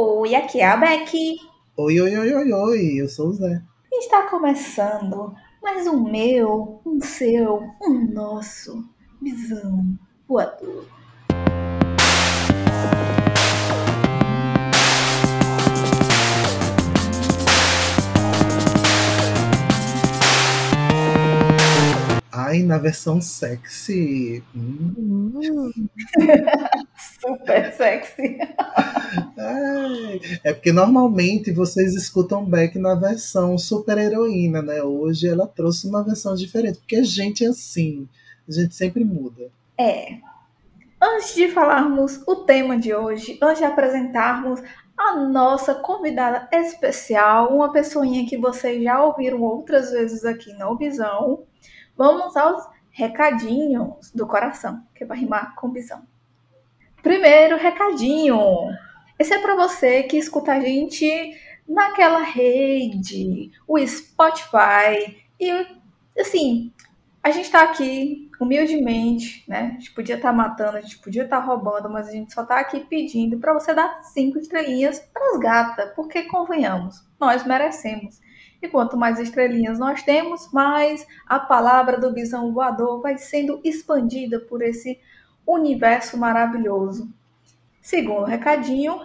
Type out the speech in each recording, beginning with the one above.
Oi, aqui é a Becky. Oi, oi, oi, oi, oi, eu sou o Zé. Está começando mais um meu, um seu, um nosso visão voador. Ai, na versão sexy. Hum. Super sexy. Ai, é porque normalmente vocês escutam Beck na versão super heroína, né? Hoje ela trouxe uma versão diferente, porque a gente é assim, a gente sempre muda. É. Antes de falarmos o tema de hoje, antes de apresentarmos a nossa convidada especial, uma pessoinha que vocês já ouviram outras vezes aqui no Obisão, Vamos aos recadinhos do coração, que vai rimar com visão. Primeiro recadinho. Esse é para você que escuta a gente naquela rede, o Spotify. E assim, a gente tá aqui humildemente, né? A gente podia estar tá matando, a gente podia estar tá roubando, mas a gente só tá aqui pedindo para você dar cinco estrelinhas pras gatas, porque convenhamos, nós merecemos. E quanto mais estrelinhas nós temos, mais a palavra do bisão voador vai sendo expandida por esse universo maravilhoso. Segundo recadinho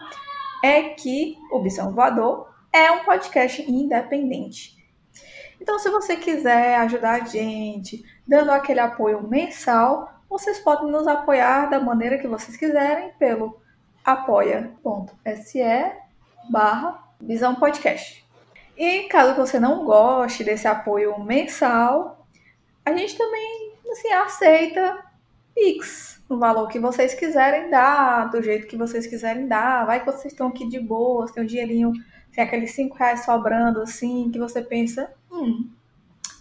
é que o Bisão Voador é um podcast independente. Então, se você quiser ajudar a gente, dando aquele apoio mensal, vocês podem nos apoiar da maneira que vocês quiserem pelo apoia.se barra Visão Podcast. E caso você não goste desse apoio mensal, a gente também assim, aceita Pix, no valor que vocês quiserem dar, do jeito que vocês quiserem dar. Vai que vocês estão aqui de boa, tem um dinheirinho, tem aqueles 5 reais sobrando, assim, que você pensa, hum,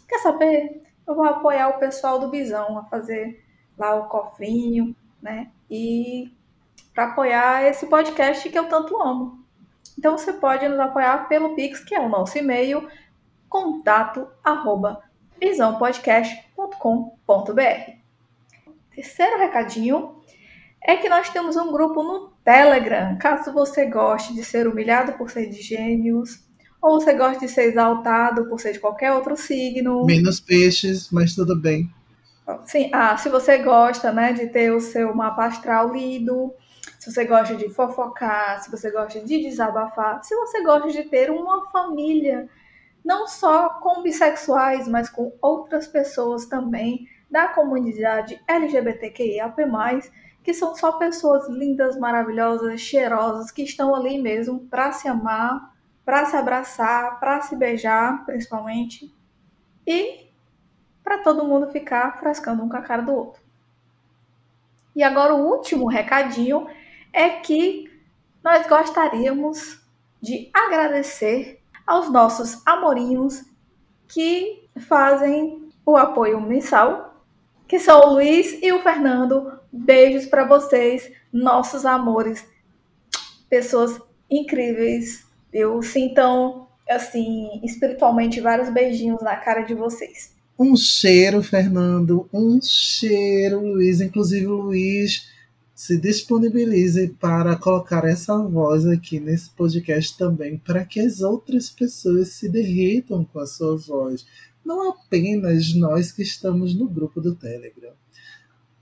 quer saber? Eu vou apoiar o pessoal do Bisão a fazer lá o cofrinho, né? E para apoiar esse podcast que eu tanto amo. Então você pode nos apoiar pelo Pix, que é o nosso e-mail, contato arroba visãopodcast.com.br. Terceiro recadinho é que nós temos um grupo no Telegram. Caso você goste de ser humilhado por ser de gêmeos, ou você gosta de ser exaltado por ser de qualquer outro signo. Menos peixes, mas tudo bem. Sim, ah, se você gosta, né, de ter o seu mapa astral lido, se você gosta de fofocar, se você gosta de desabafar, se você gosta de ter uma família, não só com bissexuais, mas com outras pessoas também da comunidade LGBTQIAP+, que são só pessoas lindas, maravilhosas, cheirosas, que estão ali mesmo para se amar, para se abraçar, para se beijar, principalmente, e para todo mundo ficar frescando um com a cara do outro. E agora o último recadinho é que nós gostaríamos de agradecer aos nossos amorinhos que fazem o apoio mensal, que são o Luiz e o Fernando. Beijos para vocês, nossos amores, pessoas incríveis. Eu sintam assim, espiritualmente vários beijinhos na cara de vocês. Um cheiro, Fernando, um cheiro, Luiz. Inclusive, Luiz se disponibilize para colocar essa voz aqui nesse podcast também, para que as outras pessoas se derretam com a sua voz, não apenas nós que estamos no grupo do Telegram.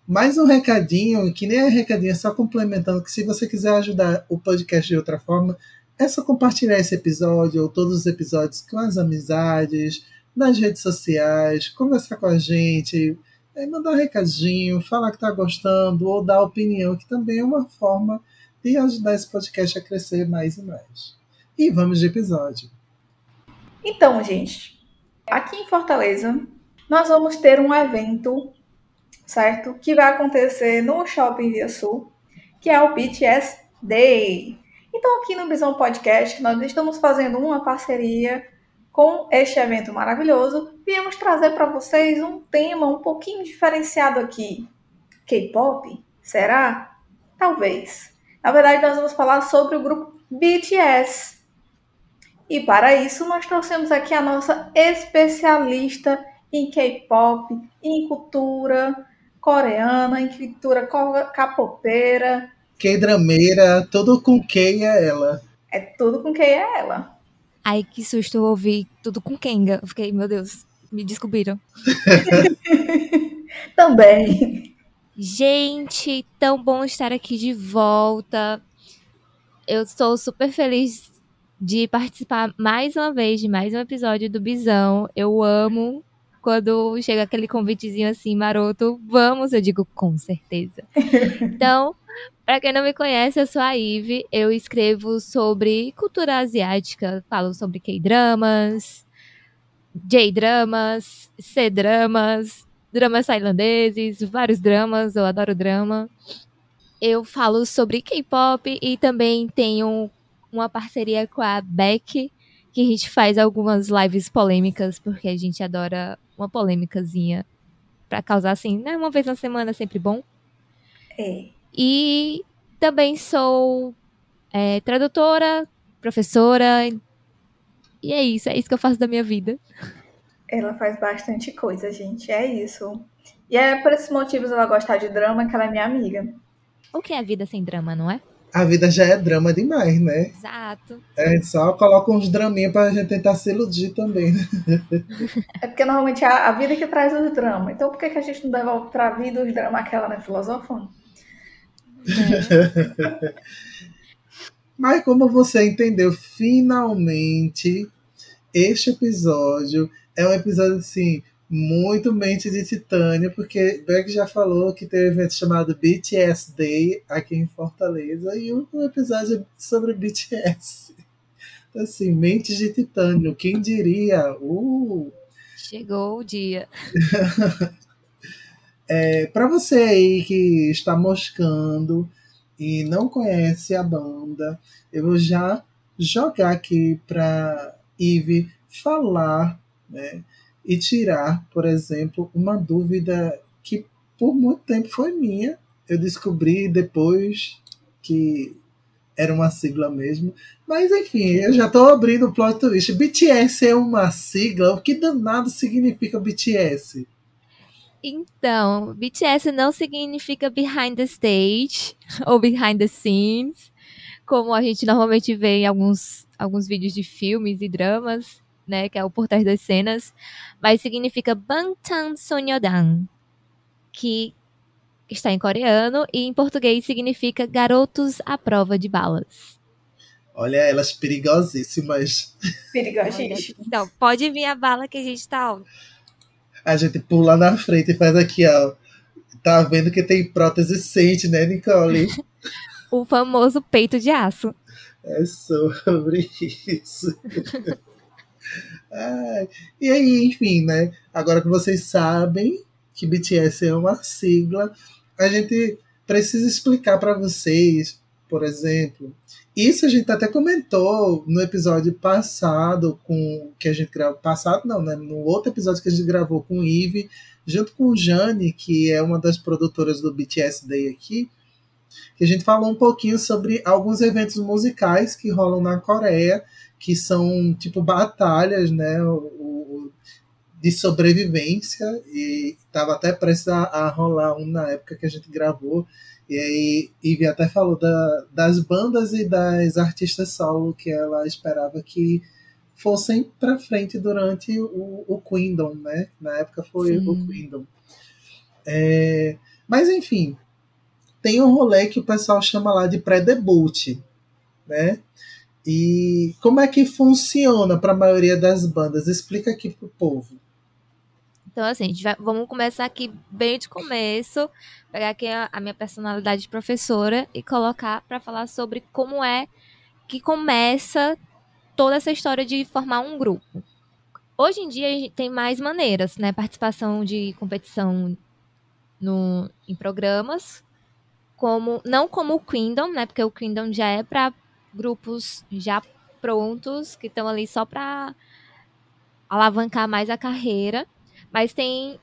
Mais um recadinho, que nem é recadinho, é só complementando que se você quiser ajudar o podcast de outra forma, é só compartilhar esse episódio ou todos os episódios com as amizades, nas redes sociais, conversar com a gente, é mandar um recadinho, falar que está gostando ou dar opinião, que também é uma forma de ajudar esse podcast a crescer mais e mais. E vamos de episódio. Então, gente, aqui em Fortaleza, nós vamos ter um evento, certo? Que vai acontecer no Shopping Via Sul, que é o BTS Day. Então, aqui no Bisão Podcast, nós estamos fazendo uma parceria com este evento maravilhoso, viemos trazer para vocês um tema um pouquinho diferenciado aqui. K-pop? Será? Talvez. Na verdade, nós vamos falar sobre o grupo BTS. E para isso, nós trouxemos aqui a nossa especialista em K-pop, em cultura coreana, em cultura capopeira. K-drameira, tudo com K é ela. É tudo com quem é ela. Ai, que susto eu ouvi tudo com Kenga. Eu fiquei, meu Deus, me descobriram. Também. Gente, tão bom estar aqui de volta. Eu estou super feliz de participar mais uma vez de mais um episódio do Bisão. Eu amo quando chega aquele convitezinho assim, maroto, vamos, eu digo com certeza. Então, para quem não me conhece, eu sou a Ive, eu escrevo sobre cultura asiática, falo sobre K-dramas, J-dramas, C-dramas, dramas tailandeses, vários dramas, eu adoro drama. Eu falo sobre K-pop e também tenho uma parceria com a Beck, que a gente faz algumas lives polêmicas, porque a gente adora uma polêmicazinha para causar assim, né? Uma vez na semana é sempre bom. É. E também sou é, tradutora, professora. E é isso, é isso que eu faço da minha vida. Ela faz bastante coisa, gente. É isso. E é por esses motivos ela gostar de drama que ela é minha amiga. O que é a vida sem drama, não é? A vida já é drama demais, né? Exato. É, só coloca uns draminhas pra gente tentar se iludir também. Né? É porque normalmente é a vida que traz os dramas. Então por que, que a gente não devolve pra vida os dramas aquela, né? Filosofando? É. Mas como você entendeu, finalmente este episódio é um episódio assim muito mente de titânio, porque Beck já falou que tem um evento chamado BTS Day aqui em Fortaleza e o um episódio é sobre BTS. Então, assim, mentes de titânio, quem diria? Uh! Chegou o dia. é, Para você aí que está moscando e não conhece a banda, eu vou já jogar aqui para Ive falar né, e tirar, por exemplo, uma dúvida que por muito tempo foi minha. Eu descobri depois que era uma sigla mesmo. Mas enfim, eu já estou abrindo o plot twist. BTS é uma sigla? O que danado significa BTS? Então, BTS não significa behind the stage ou behind the scenes, como a gente normalmente vê em alguns, alguns vídeos de filmes e dramas né, que é o por trás das cenas, mas significa Bangtan Sonyeodan, que está em coreano e em português significa garotos à prova de balas. Olha elas perigosíssimas. Perigosíssimas. Então, pode vir a bala que a gente tá. A gente pula na frente e faz aqui, ó. Tá vendo que tem prótese sente, né, Nicole? o famoso peito de aço. É sobre isso. Ah, e aí, enfim, né? Agora que vocês sabem que BTS é uma sigla, a gente precisa explicar para vocês, por exemplo. Isso a gente até comentou no episódio passado com que a gente gravou passado não, né? No outro episódio que a gente gravou com o Ive, junto com Jane, que é uma das produtoras do BTS Day aqui, que a gente falou um pouquinho sobre alguns eventos musicais que rolam na Coreia que são tipo batalhas, né? O, o, de sobrevivência e estava até prestes a, a, rolar um na época que a gente gravou e aí Ivy até falou da, das bandas e das artistas solo que ela esperava que fossem para frente durante o, o Queendom, né? Na época foi Sim. o Queendom. É, mas enfim, tem um rolê que o pessoal chama lá de pré-debut, né? E como é que funciona para a maioria das bandas? Explica aqui pro povo. Então, assim, vai, vamos começar aqui bem de começo, pegar aqui a, a minha personalidade de professora e colocar para falar sobre como é que começa toda essa história de formar um grupo. Hoje em dia a gente tem mais maneiras, né? Participação de competição no, em programas, como não como o Kingdom, né? Porque o Kingdom já é para grupos já prontos, que estão ali só para alavancar mais a carreira, mas tem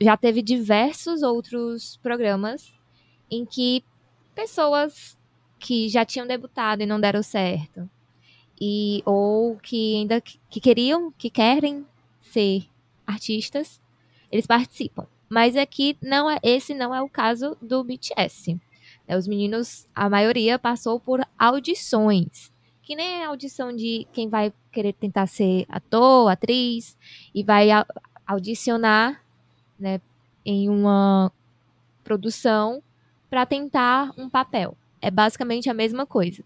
já teve diversos outros programas em que pessoas que já tinham debutado e não deram certo, e ou que ainda que queriam, que querem ser artistas, eles participam. Mas aqui não é esse não é o caso do BTS. Né, os meninos, a maioria passou por audições. que nem a audição de quem vai querer tentar ser ator, atriz, e vai audicionar né, em uma produção para tentar um papel. É basicamente a mesma coisa.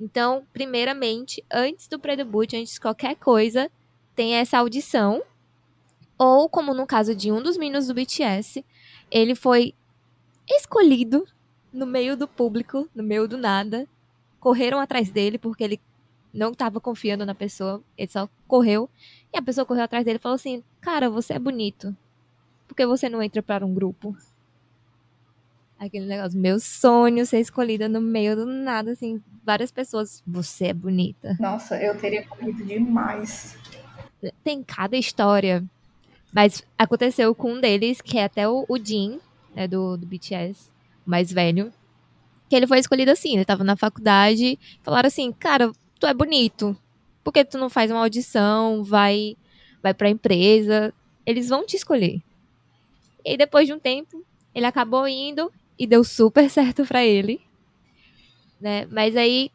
Então, primeiramente, antes do pré-debut, antes de qualquer coisa, tem essa audição. Ou, como no caso de um dos meninos do BTS, ele foi escolhido no meio do público, no meio do nada. Correram atrás dele porque ele não estava confiando na pessoa, ele só correu. E a pessoa correu atrás dele e falou assim: Cara, você é bonito. Por que você não entra para um grupo? Aquele negócio, meu sonho ser escolhida no meio do nada, assim, várias pessoas. Você é bonita. Nossa, eu teria corrido demais. Tem cada história. Mas aconteceu com um deles, que é até o, o Jin, né, do, do BTS, mais velho. Que ele foi escolhido assim, ele tava na faculdade, falaram assim, cara, tu é bonito. Por que tu não faz uma audição, vai, vai pra empresa? Eles vão te escolher. E depois de um tempo, ele acabou indo e deu super certo para ele. Né? Mas aí,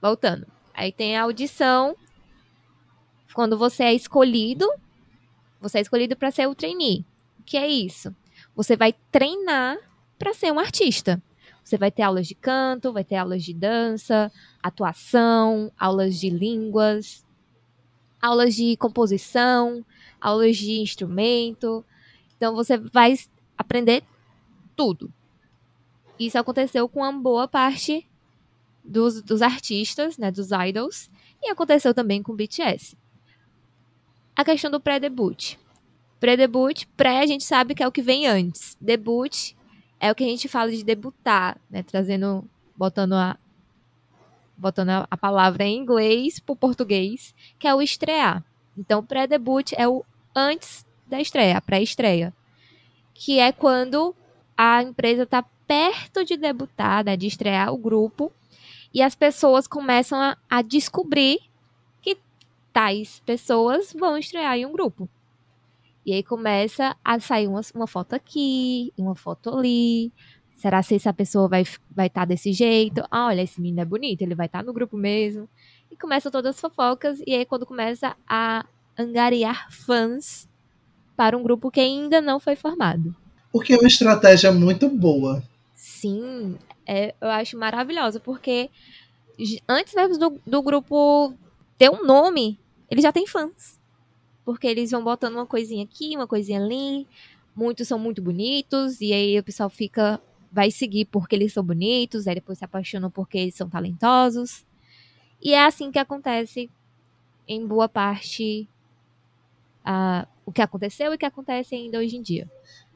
voltando. Aí tem a audição. Quando você é escolhido, você é escolhido para ser o trainee. O que é isso? Você vai treinar para ser um artista. Você vai ter aulas de canto, vai ter aulas de dança, atuação, aulas de línguas, aulas de composição, aulas de instrumento, então você vai aprender tudo. Isso aconteceu com uma boa parte dos, dos artistas, né, dos idols, e aconteceu também com o BTS. A questão do pré-debut. Pré-debut, pré a gente sabe que é o que vem antes. Debut é o que a gente fala de debutar, né, trazendo, botando a botando a, palavra em inglês para o português, que é o estrear. Então, pré-debut é o antes da estreia, a pré-estreia. Que é quando a empresa está perto de debutar, né, de estrear o grupo, e as pessoas começam a, a descobrir que tais pessoas vão estrear em um grupo. E aí começa a sair uma, uma foto aqui, uma foto ali. Será se essa pessoa vai estar vai tá desse jeito? Ah, olha, esse menino é bonito, ele vai estar tá no grupo mesmo. E começam todas as fofocas, e aí quando começa a angariar fãs para um grupo que ainda não foi formado. Porque é uma estratégia muito boa. Sim, é, eu acho maravilhosa, porque antes mesmo do, do grupo ter um nome, ele já tem fãs. Porque eles vão botando uma coisinha aqui, uma coisinha ali. Muitos são muito bonitos, e aí o pessoal fica. Vai seguir porque eles são bonitos, aí depois se apaixonam porque eles são talentosos. E é assim que acontece em boa parte uh, o que aconteceu e o que acontece ainda hoje em dia.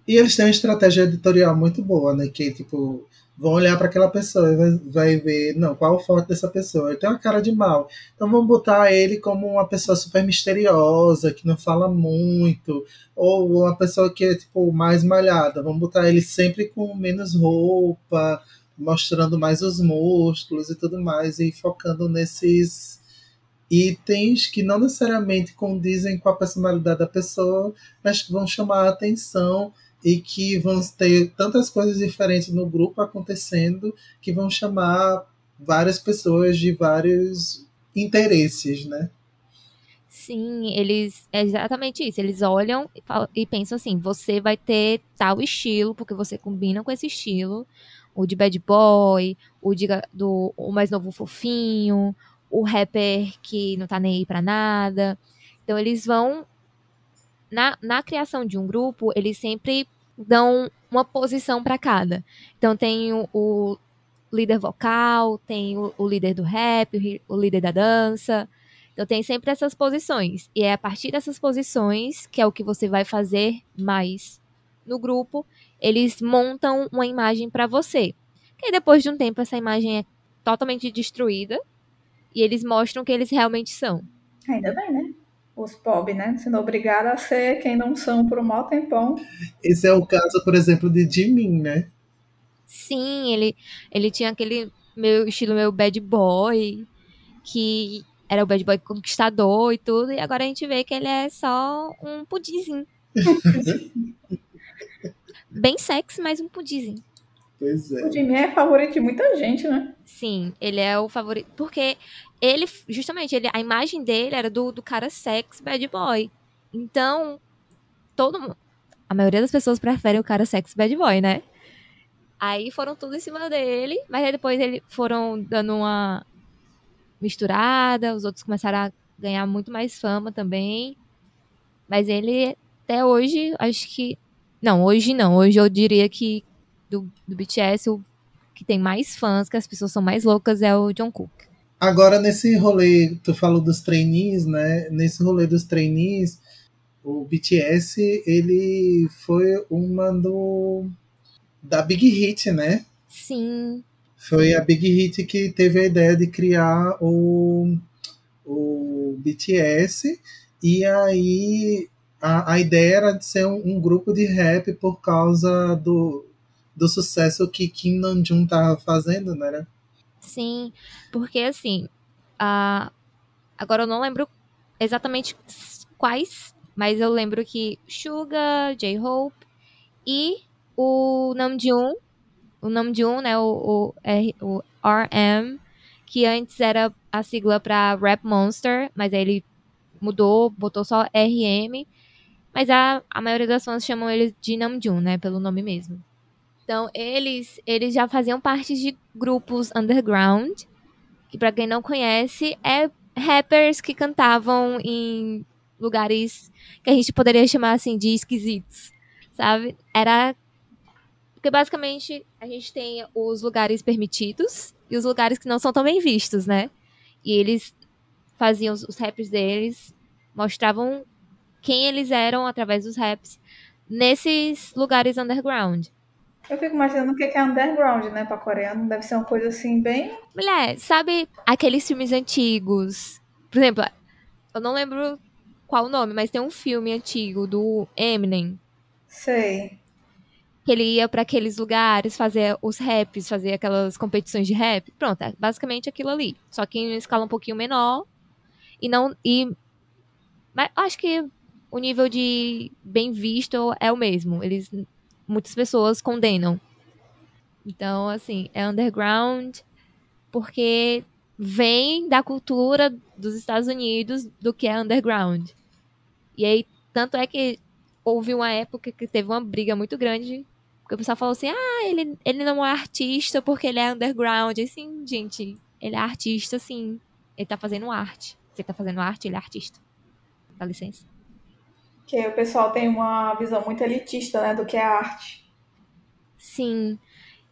E eles têm uma estratégia editorial muito boa, né? Que, tipo, vão olhar para aquela pessoa e vai, vai, ver, não, qual o foto dessa pessoa? Ele tem uma cara de mal. Então vamos botar ele como uma pessoa super misteriosa, que não fala muito, ou uma pessoa que é, tipo, mais malhada. Vamos botar ele sempre com menos roupa, mostrando mais os músculos e tudo mais, e focando nesses itens que não necessariamente condizem com a personalidade da pessoa, mas que vão chamar a atenção e que vão ter tantas coisas diferentes no grupo acontecendo que vão chamar várias pessoas de vários interesses, né? Sim, eles é exatamente isso. Eles olham e, falam, e pensam assim: você vai ter tal estilo, porque você combina com esse estilo. O de bad boy, o de, do o mais novo fofinho, o rapper que não tá nem aí pra nada. Então eles vão. Na, na criação de um grupo, eles sempre dão uma posição para cada. Então tem o, o, líder vocal, tem o, o líder do rap, o, o líder da dança. Então tem sempre essas posições. E é a partir dessas posições, que é o que você vai fazer mais no grupo, eles montam uma imagem para você. E depois de um tempo essa imagem é totalmente destruída e eles mostram que eles realmente são. Ainda bem, né? Os pobres, né? Sendo obrigados a ser quem não são por um maior tempão. Esse é o caso, por exemplo, de Jimin, né? Sim, ele, ele tinha aquele meu estilo meu bad boy, que era o bad boy conquistador e tudo, e agora a gente vê que ele é só um pudinzinho. Bem sexy, mas um pudinzinho. Pois é. O Jimmy é favorito de muita gente, né? Sim, ele é o favorito. Porque ele, justamente, ele, a imagem dele era do, do cara sex bad boy. Então, todo mundo. A maioria das pessoas preferem o cara sex bad boy, né? Aí foram tudo em cima dele, mas aí depois eles foram dando uma misturada, os outros começaram a ganhar muito mais fama também. Mas ele, até hoje, acho que. Não, hoje não. Hoje eu diria que do, do BTS, o que tem mais fãs, que as pessoas são mais loucas, é o Jungkook. Agora, nesse rolê, tu falou dos trainees, né? Nesse rolê dos trainees, o BTS, ele foi uma do... da Big Hit, né? Sim. Foi a Big Hit que teve a ideia de criar o, o BTS, e aí a, a ideia era de ser um, um grupo de rap por causa do, do sucesso que Kim Namjoon tava fazendo, né? Sim, porque assim, a... agora eu não lembro exatamente quais, mas eu lembro que Suga, J-Hope e o Namjoon, o Namjoon, né, o, o, R, o RM, que antes era a sigla para Rap Monster, mas aí ele mudou, botou só RM, mas a, a maioria das fãs chamam ele de Namjoon, né, pelo nome mesmo. Então, eles, eles já faziam parte de grupos underground, que para quem não conhece, é rappers que cantavam em lugares que a gente poderia chamar assim de esquisitos, sabe? Era porque basicamente a gente tem os lugares permitidos e os lugares que não são tão bem vistos, né? E eles faziam os, os raps deles, mostravam quem eles eram através dos raps nesses lugares underground. Eu fico imaginando o que é underground, né, pra coreano. Deve ser uma coisa assim, bem. Mulher, sabe aqueles filmes antigos? Por exemplo, eu não lembro qual o nome, mas tem um filme antigo do Eminem. Sei. Que ele ia para aqueles lugares fazer os raps, fazer aquelas competições de rap. Pronto, é basicamente aquilo ali. Só que em uma escala um pouquinho menor. E não. E. Mas acho que o nível de bem visto é o mesmo. Eles muitas pessoas condenam. Então, assim, é underground porque vem da cultura dos Estados Unidos do que é underground. E aí, tanto é que houve uma época que teve uma briga muito grande, porque o pessoal falou assim: ah, ele, ele não é artista porque ele é underground. E assim, gente, ele é artista, sim. Ele tá fazendo arte. Você tá fazendo arte, ele é artista. Dá licença. Que o pessoal tem uma visão muito elitista, né, do que é arte. Sim.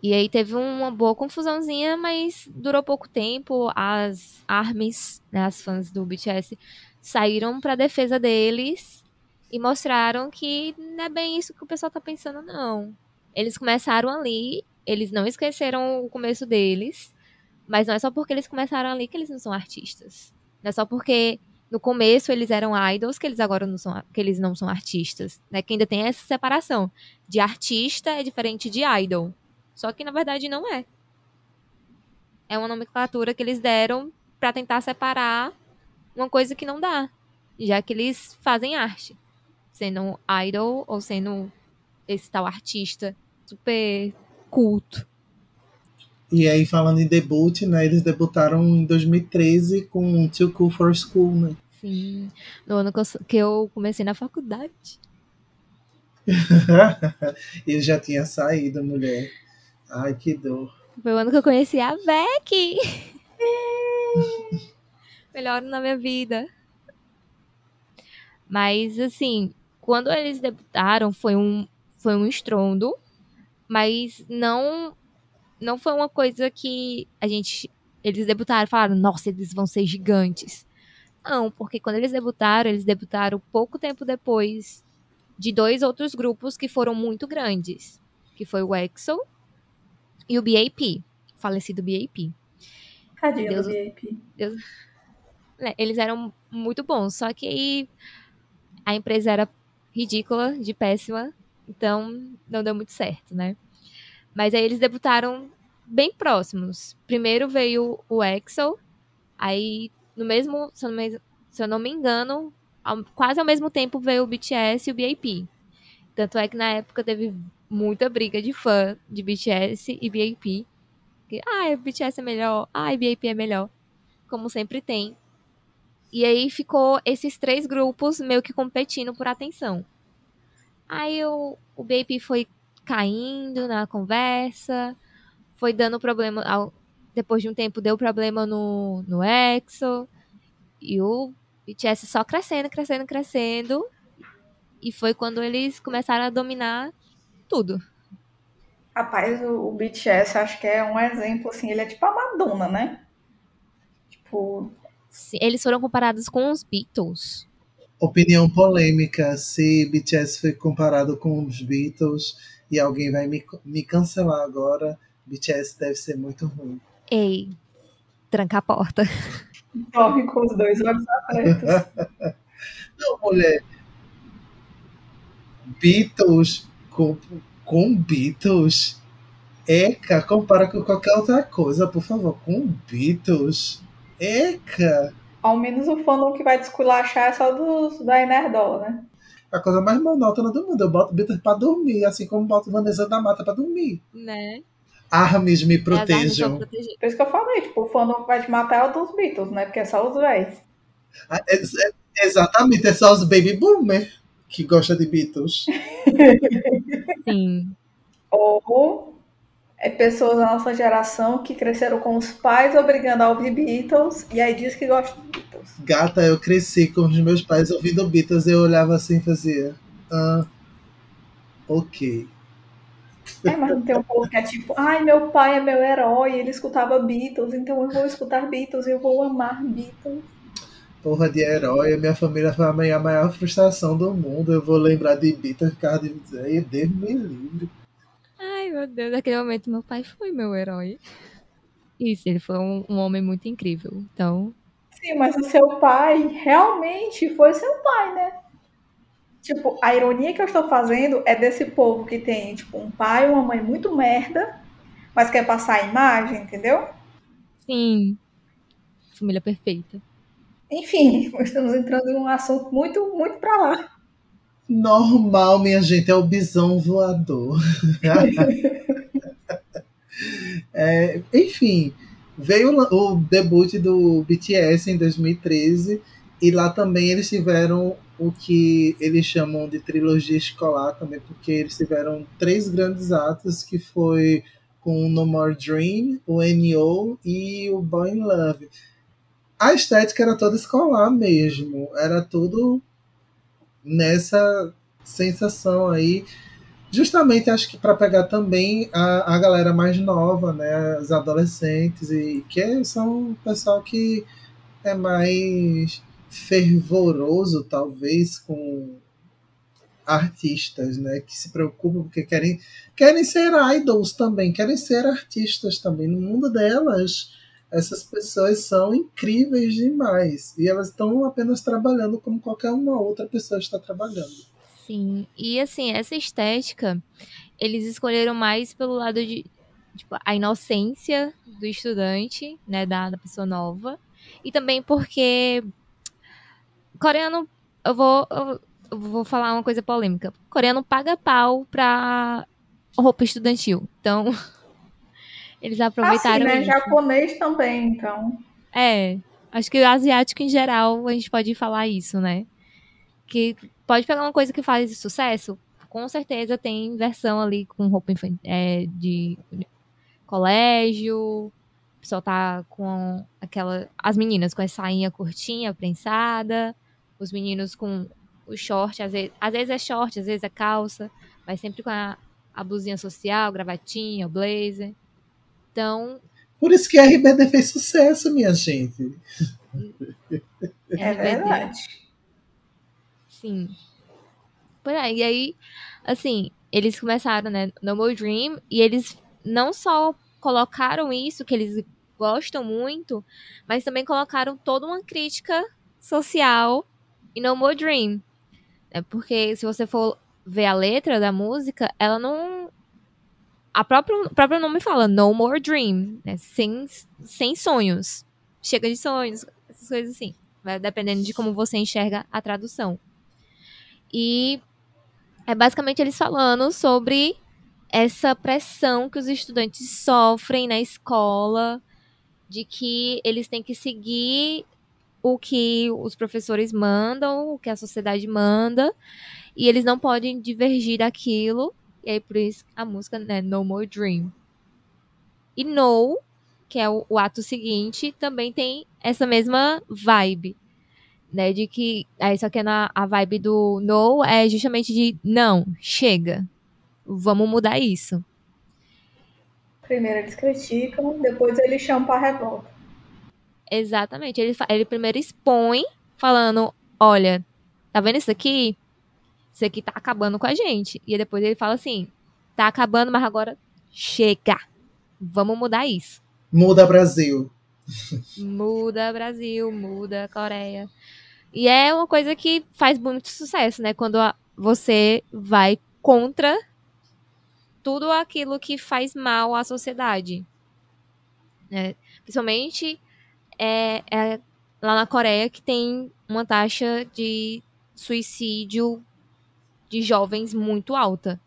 E aí teve uma boa confusãozinha, mas durou pouco tempo. As armies, né, as fãs do BTS, saíram para defesa deles e mostraram que não é bem isso que o pessoal tá pensando, não. Eles começaram ali, eles não esqueceram o começo deles, mas não é só porque eles começaram ali que eles não são artistas. Não é só porque no começo eles eram idols, que eles agora não são, que eles não são artistas, né? Que ainda tem essa separação de artista é diferente de idol. Só que na verdade não é. É uma nomenclatura que eles deram para tentar separar uma coisa que não dá, já que eles fazem arte, sendo idol ou sendo esse tal artista super culto. E aí, falando em debut, né? Eles debutaram em 2013 com Too Cool for School, né? Sim, no ano que eu comecei na faculdade. Ele já tinha saído, mulher. Ai, que dor. Foi o ano que eu conheci a Becky. Melhor na minha vida. Mas, assim, quando eles debutaram, foi um, foi um estrondo. Mas não, não foi uma coisa que a gente. Eles debutaram e falaram, nossa, eles vão ser gigantes. Não, porque quando eles debutaram, eles debutaram pouco tempo depois de dois outros grupos que foram muito grandes, que foi o EXO e o BAP, falecido BAP. Tadinho Deus, do BAP. Deus, né, eles eram muito bons, só que a empresa era ridícula, de péssima, então não deu muito certo, né? Mas aí eles debutaram bem próximos. Primeiro veio o EXO, aí no mesmo, se eu não me, eu não me engano, ao, quase ao mesmo tempo veio o BTS e o BAP. Tanto é que na época teve muita briga de fã de BTS e BAP. Que, ah, BTS é melhor, ah, BAP é melhor. como sempre tem. E aí ficou esses três grupos meio que competindo por atenção. Aí o, o Baby foi caindo na conversa, foi dando problema. Depois de um tempo, deu problema no, no EXO. E o BTS só crescendo, crescendo, crescendo. E foi quando eles começaram a dominar tudo. Rapaz, o, o BTS acho que é um exemplo, assim, ele é tipo a Madonna, né? Tipo. Sim, eles foram comparados com os Beatles. Opinião polêmica: se BTS foi comparado com os Beatles e alguém vai me, me cancelar agora, BTS deve ser muito ruim. Ei, tranca a porta. Dorme com os dois olhos abertos. Não, mulher. Beatles com, com Beatles. Eca, compara com qualquer outra coisa, por favor. Com Beatles. Eca. Ao menos o fandom que vai desculachar é só dos da Enerdola, né? A coisa mais monótona do mundo. Eu boto Beatles pra dormir, assim como boto Vanessa da Mata pra dormir. Né? Armes me protejam. Por isso que eu falei, tipo, o fandom que vai te matar é o dos Beatles, né? Porque é só os velhos. Ah, é- é- exatamente, é só os baby boomer que gostam de Beatles. Sim. Ou é pessoas da nossa geração que cresceram com os pais obrigando a ouvir Beatles e aí diz que gosta de Beatles. Gata, eu cresci com os meus pais ouvindo Beatles e eu olhava assim e fazia. Ah, ok. É, mas não tem um povo que é tipo, ai, meu pai é meu herói, ele escutava Beatles, então eu vou escutar Beatles e eu vou amar Beatles. Porra de herói, minha família foi a minha maior frustração do mundo. Eu vou lembrar de Beatles por causa de Deus me livre. Ai, meu Deus, naquele momento meu pai foi meu herói. Isso, ele foi um, um homem muito incrível. Então, Sim, mas o seu pai realmente foi seu pai, né? Tipo, a ironia que eu estou fazendo é desse povo que tem, tipo, um pai e uma mãe muito merda, mas quer passar a imagem, entendeu? sim. Família perfeita. Enfim, estamos entrando em um assunto muito, muito pra lá. Normal, minha gente, é o bisão voador. É, enfim, veio o o debut do BTS em 2013 e lá também eles tiveram o que eles chamam de trilogia escolar também, porque eles tiveram três grandes atos que foi com No More Dream, o N.O. e o Boy in Love. A estética era toda escolar mesmo, era tudo nessa sensação aí justamente acho que para pegar também a, a galera mais nova, né, os adolescentes e que são o pessoal que é mais fervoroso talvez com artistas, né, que se preocupam porque querem querem ser idols também, querem ser artistas também no mundo delas. Essas pessoas são incríveis demais e elas estão apenas trabalhando como qualquer uma outra pessoa está trabalhando. Sim. E assim, essa estética, eles escolheram mais pelo lado de tipo, a inocência do estudante, né, da, da pessoa nova. E também porque coreano, eu vou eu, vou falar uma coisa polêmica. Coreano paga pau pra roupa estudantil. Então, eles Assim, aproveitaram né? isso. Japonês também, então. É, acho que o asiático em geral a gente pode falar isso, né? Que pode pegar uma coisa que faz sucesso, com certeza tem versão ali com roupa infan- é, de colégio, o pessoal tá com aquela. As meninas com a sainha curtinha, prensada, os meninos com o short, às vezes, às vezes é short, às vezes é calça, mas sempre com a, a blusinha social, gravatinha, o blazer. Então, Por isso que a RBD fez sucesso, minha gente. É verdade. Sim. Por aí. E aí, assim, eles começaram, né, No More Dream, e eles não só colocaram isso, que eles gostam muito, mas também colocaram toda uma crítica social em No More Dream. É porque se você for ver a letra da música, ela não. A próprio, o próprio nome fala No More Dream, né? Sem, sem sonhos. Chega de sonhos, essas coisas assim. Vai dependendo de como você enxerga a tradução. E é basicamente eles falando sobre essa pressão que os estudantes sofrem na escola de que eles têm que seguir o que os professores mandam, o que a sociedade manda, e eles não podem divergir daquilo. E aí por isso a música, né, No More Dream. E No, que é o, o ato seguinte, também tem essa mesma vibe né? De que. Aí só que na, a vibe do no é justamente de não, chega. Vamos mudar isso. Primeiro eles criticam, depois eles chamam para revolta. Exatamente. Ele, ele primeiro expõe, falando: olha, tá vendo isso aqui? Isso aqui tá acabando com a gente. E depois ele fala assim: tá acabando, mas agora chega. Vamos mudar isso. Muda Brasil. muda Brasil, muda Coreia. E é uma coisa que faz muito sucesso, né? Quando você vai contra tudo aquilo que faz mal à sociedade. É, principalmente é, é, lá na Coreia que tem uma taxa de suicídio de jovens muito alta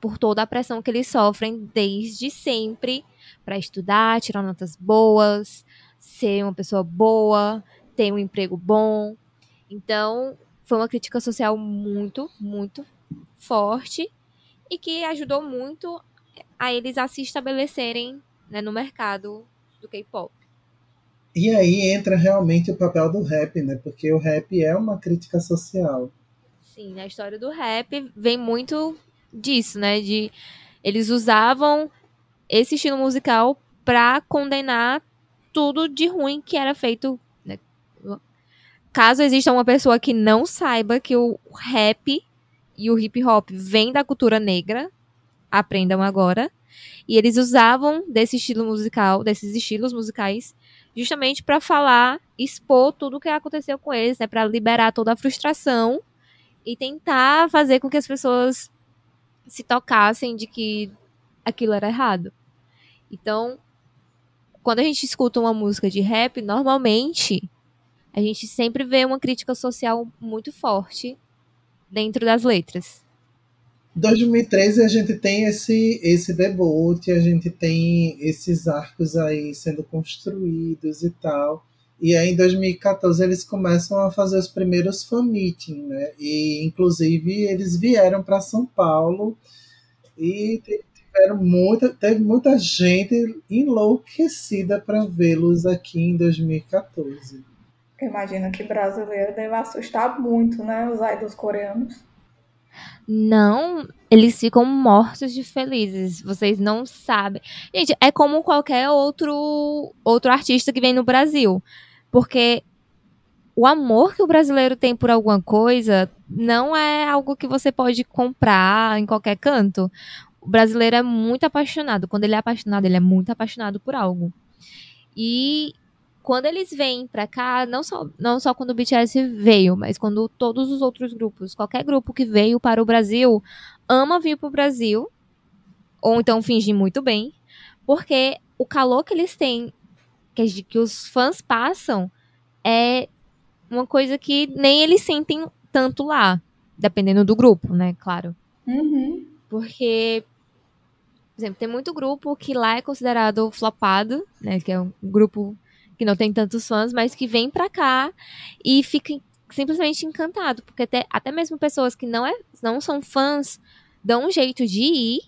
por toda a pressão que eles sofrem desde sempre para estudar, tirar notas boas, ser uma pessoa boa, ter um emprego bom. Então, foi uma crítica social muito, muito forte e que ajudou muito a eles a se estabelecerem né, no mercado do K-pop. E aí entra realmente o papel do rap, né? Porque o rap é uma crítica social. Sim, na história do rap vem muito disso, né? De eles usavam esse estilo musical para condenar tudo de ruim que era feito caso exista uma pessoa que não saiba que o rap e o hip hop vem da cultura negra, aprendam agora. E eles usavam desse estilo musical, desses estilos musicais, justamente para falar, expor tudo o que aconteceu com eles, né, para liberar toda a frustração e tentar fazer com que as pessoas se tocassem de que aquilo era errado. Então, quando a gente escuta uma música de rap, normalmente a gente sempre vê uma crítica social muito forte dentro das letras. 2013 a gente tem esse esse debut, a gente tem esses arcos aí sendo construídos e tal. E aí em 2014 eles começam a fazer os primeiros fan meeting, né? E inclusive eles vieram para São Paulo e tiveram muita, teve muita gente enlouquecida para vê-los aqui em 2014. Imagino que brasileiro deve assustar muito, né? Os idols coreanos. Não, eles ficam mortos de felizes. Vocês não sabem. Gente, é como qualquer outro outro artista que vem no Brasil. Porque o amor que o brasileiro tem por alguma coisa não é algo que você pode comprar em qualquer canto. O brasileiro é muito apaixonado. Quando ele é apaixonado, ele é muito apaixonado por algo. E quando eles vêm pra cá, não só, não só quando o BTS veio, mas quando todos os outros grupos, qualquer grupo que veio para o Brasil, ama vir pro Brasil, ou então fingir muito bem, porque o calor que eles têm, que, que os fãs passam, é uma coisa que nem eles sentem tanto lá, dependendo do grupo, né, claro. Uhum. Porque, por exemplo, tem muito grupo que lá é considerado flopado, né, que é um grupo que não tem tantos fãs, mas que vem pra cá e fica simplesmente encantado, porque até, até mesmo pessoas que não, é, não são fãs dão um jeito de ir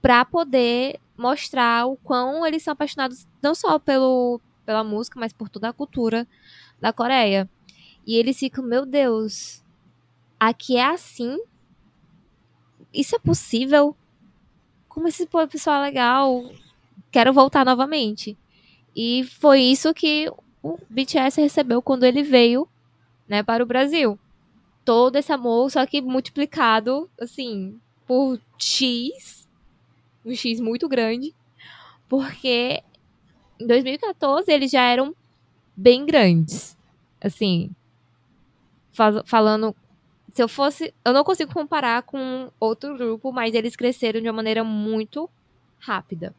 pra poder mostrar o quão eles são apaixonados não só pelo, pela música, mas por toda a cultura da Coreia. E eles ficam, meu Deus, aqui é assim? Isso é possível? Como esse pessoal é legal? Quero voltar novamente. E foi isso que o BTS recebeu quando ele veio, né, para o Brasil. Todo esse amor, só que multiplicado, assim, por X, um X muito grande, porque em 2014 eles já eram bem grandes. Assim, falando se eu fosse, eu não consigo comparar com outro grupo, mas eles cresceram de uma maneira muito rápida.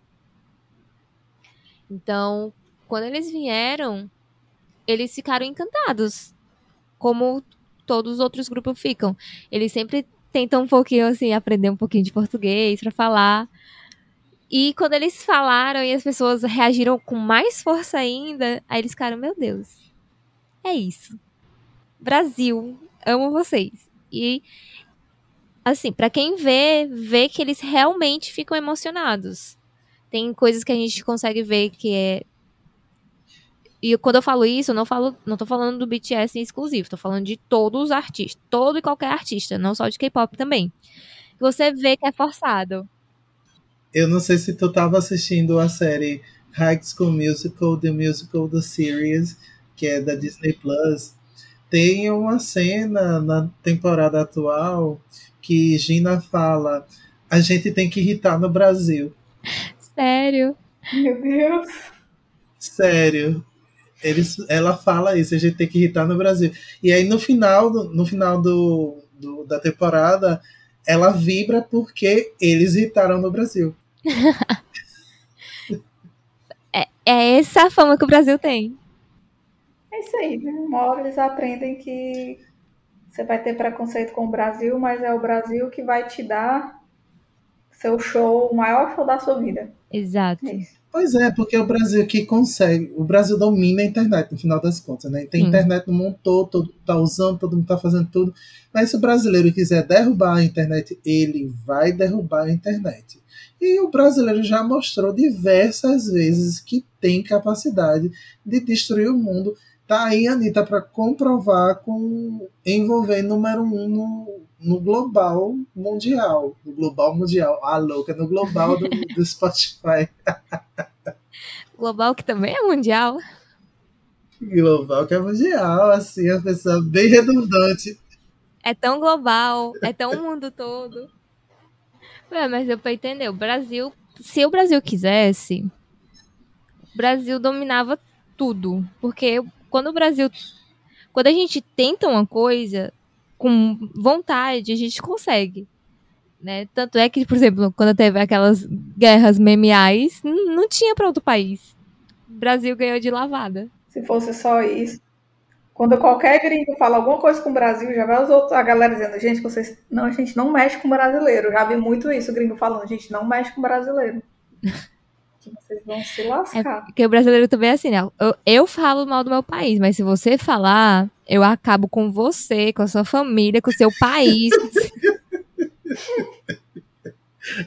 Então, quando eles vieram, eles ficaram encantados. Como todos os outros grupos ficam. Eles sempre tentam um pouquinho, assim, aprender um pouquinho de português para falar. E quando eles falaram e as pessoas reagiram com mais força ainda, aí eles ficaram, meu Deus, é isso. Brasil, amo vocês. E assim, para quem vê, vê que eles realmente ficam emocionados. Tem coisas que a gente consegue ver que é e quando eu falo isso, eu não falo, não tô falando do BTS em exclusivo, tô falando de todos os artistas, todo e qualquer artista, não só de K-pop também. Você vê que é forçado. Eu não sei se tu tava assistindo a série High School Musical, The Musical The Series, que é da Disney Plus. Tem uma cena na temporada atual que Gina fala: a gente tem que irritar no Brasil. Sério? Meu Deus. Sério. Eles, ela fala isso, a gente tem que irritar no Brasil. E aí no final, no final do, do da temporada, ela vibra porque eles irritaram no Brasil. é, é essa a fama que o Brasil tem. É isso aí, né? Uma hora eles aprendem que você vai ter preconceito com o Brasil, mas é o Brasil que vai te dar seu show, o maior show da sua vida. Exato. É. Pois é, porque é o Brasil que consegue. O Brasil domina a internet, no final das contas, né? Tem Sim. internet no mundo todo, todo mundo tá usando, todo mundo tá fazendo tudo. Mas se o brasileiro quiser derrubar a internet, ele vai derrubar a internet. E o brasileiro já mostrou diversas vezes que tem capacidade de destruir o mundo. Tá aí, Anitta, para comprovar com envolver número um no, no global mundial. No global mundial. Ah, louca, no global do, do Spotify. Global que também é mundial. Global que é mundial, assim, a pessoa bem redundante. É tão global, é tão o mundo todo. Ué, mas eu pra entender, o Brasil, se o Brasil quisesse, o Brasil dominava tudo. Porque quando o Brasil. Quando a gente tenta uma coisa com vontade, a gente consegue. Né? Tanto é que, por exemplo, quando teve aquelas guerras memeais, não tinha para outro país. O Brasil ganhou de lavada. Se fosse só isso. Quando qualquer gringo fala alguma coisa com o Brasil, já vai os outros, a galera dizendo, gente, vocês. Não, a gente não mexe com brasileiro. Já vi muito isso, o gringo falando, gente, não mexe com brasileiro. Que vocês vão se lascar. Porque o brasileiro também é assim, né? Eu, eu falo mal do meu país, mas se você falar, eu acabo com você, com a sua família, com o seu país.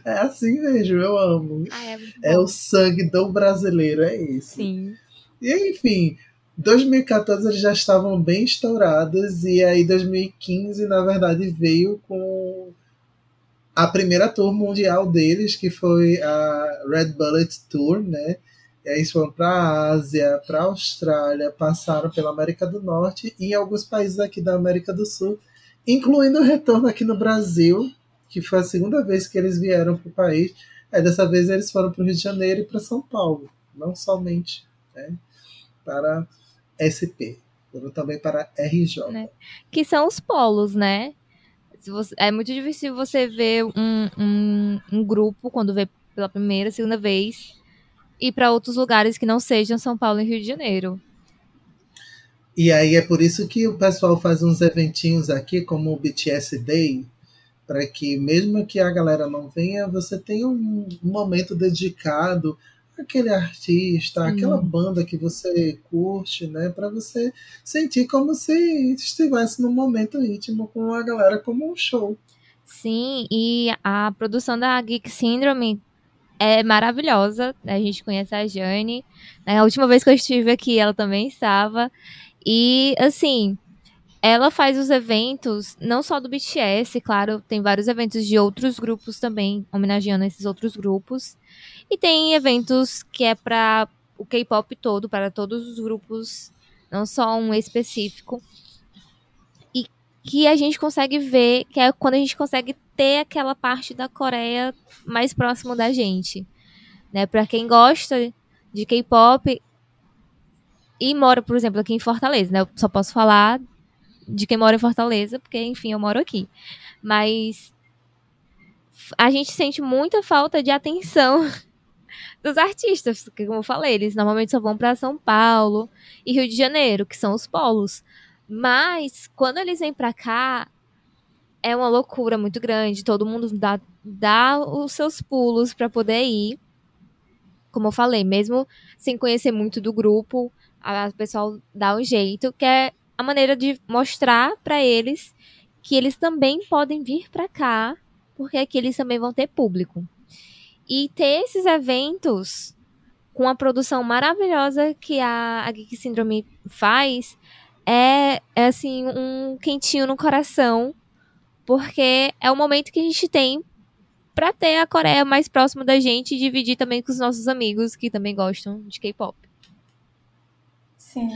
É assim mesmo, eu amo. ah, é É o sangue do brasileiro, é isso. Sim. E enfim, 2014 eles já estavam bem estourados, e aí 2015, na verdade, veio com a primeira tour mundial deles, que foi a Red Bullet Tour, né? E aí eles foram para a Ásia, para a Austrália, passaram pela América do Norte e em alguns países aqui da América do Sul, incluindo o retorno aqui no Brasil, que foi a segunda vez que eles vieram para o país. Aí dessa vez eles foram para o Rio de Janeiro e para São Paulo, não somente né, para SP, foram também para RJ. Né? Que são os polos, né? Você- é muito difícil você ver um, um, um grupo quando vê pela primeira, segunda vez ir para outros lugares que não sejam São Paulo e Rio de Janeiro. E aí é por isso que o pessoal faz uns eventinhos aqui, como o BTS Day, para que mesmo que a galera não venha, você tenha um momento dedicado àquele artista, Sim. àquela banda que você curte, né? Para você sentir como se estivesse num momento íntimo com a galera, como um show. Sim, e a produção da Geek Syndrome é maravilhosa. A gente conhece a Jane. né? A última vez que eu estive aqui, ela também estava. E, assim, ela faz os eventos, não só do BTS, claro, tem vários eventos de outros grupos também, homenageando esses outros grupos. E tem eventos que é para o K-pop todo, para todos os grupos, não só um específico. E que a gente consegue ver, que é quando a gente consegue ter aquela parte da Coreia mais próximo da gente. Né? Para quem gosta de K-pop e mora, por exemplo, aqui em Fortaleza, né? Eu só posso falar de quem mora em Fortaleza, porque, enfim, eu moro aqui. Mas a gente sente muita falta de atenção dos artistas, porque, como eu falei, eles normalmente só vão para São Paulo e Rio de Janeiro, que são os polos. Mas quando eles vêm para cá, é uma loucura muito grande. Todo mundo dá, dá os seus pulos para poder ir. como eu falei, mesmo sem conhecer muito do grupo, o pessoal dá um jeito, que é a maneira de mostrar para eles que eles também podem vir para cá, porque aqui eles também vão ter público. E ter esses eventos com a produção maravilhosa que a, a Geek Syndrome faz é, é assim um quentinho no coração, porque é o momento que a gente tem para ter a Coreia mais próxima da gente e dividir também com os nossos amigos que também gostam de K-pop. Sim.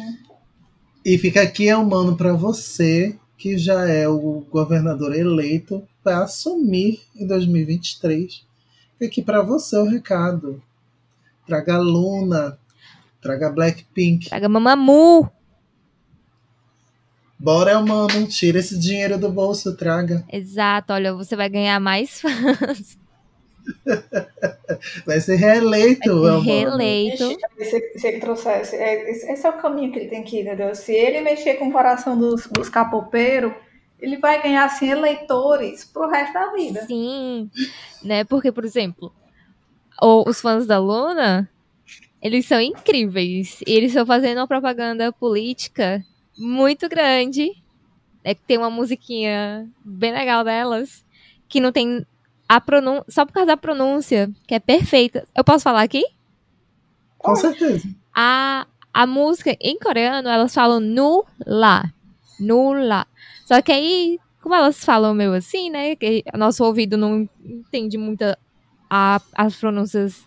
E fica aqui é um mano para você que já é o governador eleito para assumir em 2023. Aqui para você o recado. Traga Luna, traga Blackpink. Traga Mamamoo. Bora, mano, tira esse dinheiro do bolso, traga. Exato, olha, você vai ganhar mais fãs. Vai ser reeleito, vai ser reeleito. Se, se ele trouxesse, é, esse é o caminho que ele tem que ir, entendeu? Se ele mexer com o coração dos, dos capopeiros, ele vai ganhar assim eleitores pro resto da vida. Sim, né? Porque, por exemplo, os fãs da Luna, eles são incríveis. E eles estão fazendo uma propaganda política muito grande. É que tem uma musiquinha bem legal delas, que não tem a pronúncia, só por causa da pronúncia, que é perfeita. Eu posso falar aqui? Com certeza. A, a música em coreano, elas falam nula. Nula. Só que aí, como elas falam meio assim, né? Que nosso ouvido não entende muito a, as pronúncias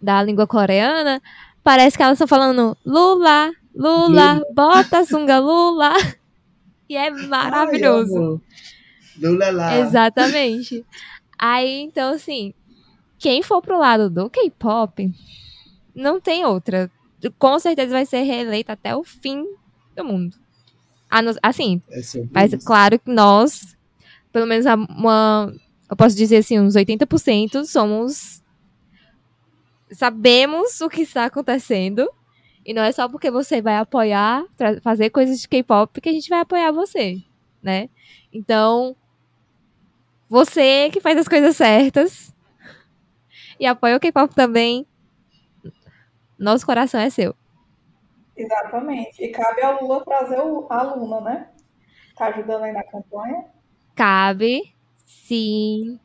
da língua coreana, parece que elas estão falando Lula, Lula, bota a sunga Lula. E é maravilhoso. Ai, Lula lá. Exatamente. Aí, então, assim, quem for pro lado do K-pop, não tem outra. Com certeza vai ser reeleita até o fim do mundo. Assim, é mas claro que nós, pelo menos uma, eu posso dizer assim, uns 80% somos. Sabemos o que está acontecendo. E não é só porque você vai apoiar, fazer coisas de K-pop que a gente vai apoiar você, né? Então, você que faz as coisas certas e apoia o K-pop também, nosso coração é seu. Exatamente. E cabe ao Lula trazer o, a Luna, né? Tá ajudando aí na campanha? Cabe, sim.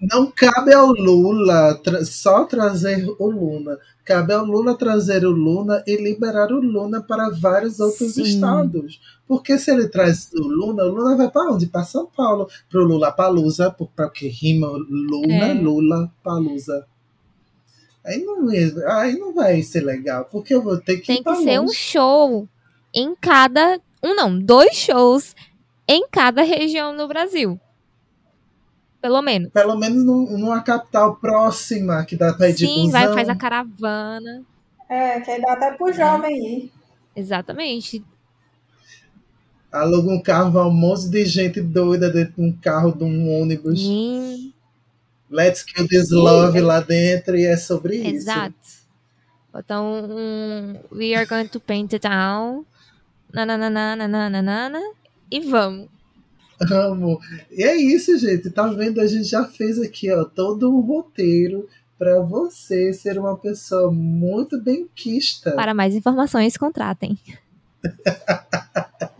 Não cabe ao Lula tra só trazer o Luna. Cabe ao Lula trazer o Luna e liberar o Luna para vários outros Sim. estados. Porque se ele traz o Luna, o Luna vai para onde? Para São Paulo. Para o Lula Palusa, porque rima Luna, é. Lula Palusa. Aí não, aí não vai ser legal, porque eu vou ter que. Tem que ser longe. um show em cada. Um não, dois shows em cada região no Brasil. Pelo menos. Pelo menos numa capital próxima que dá pra ir Sim, de Sim, vai, faz a caravana. É, que aí dá até pro jovem ir. Exatamente. Aluga um carro, vai um monte de gente doida dentro de um carro, de um ônibus. Sim. Let's kill this love lá dentro e é sobre Exato. isso. Exato. Então, um, we are going to paint it down. Nananana, e vamos. Amo. E é isso, gente. Tá vendo? A gente já fez aqui, ó, todo um roteiro para você ser uma pessoa muito benquista. Para mais informações, contratem.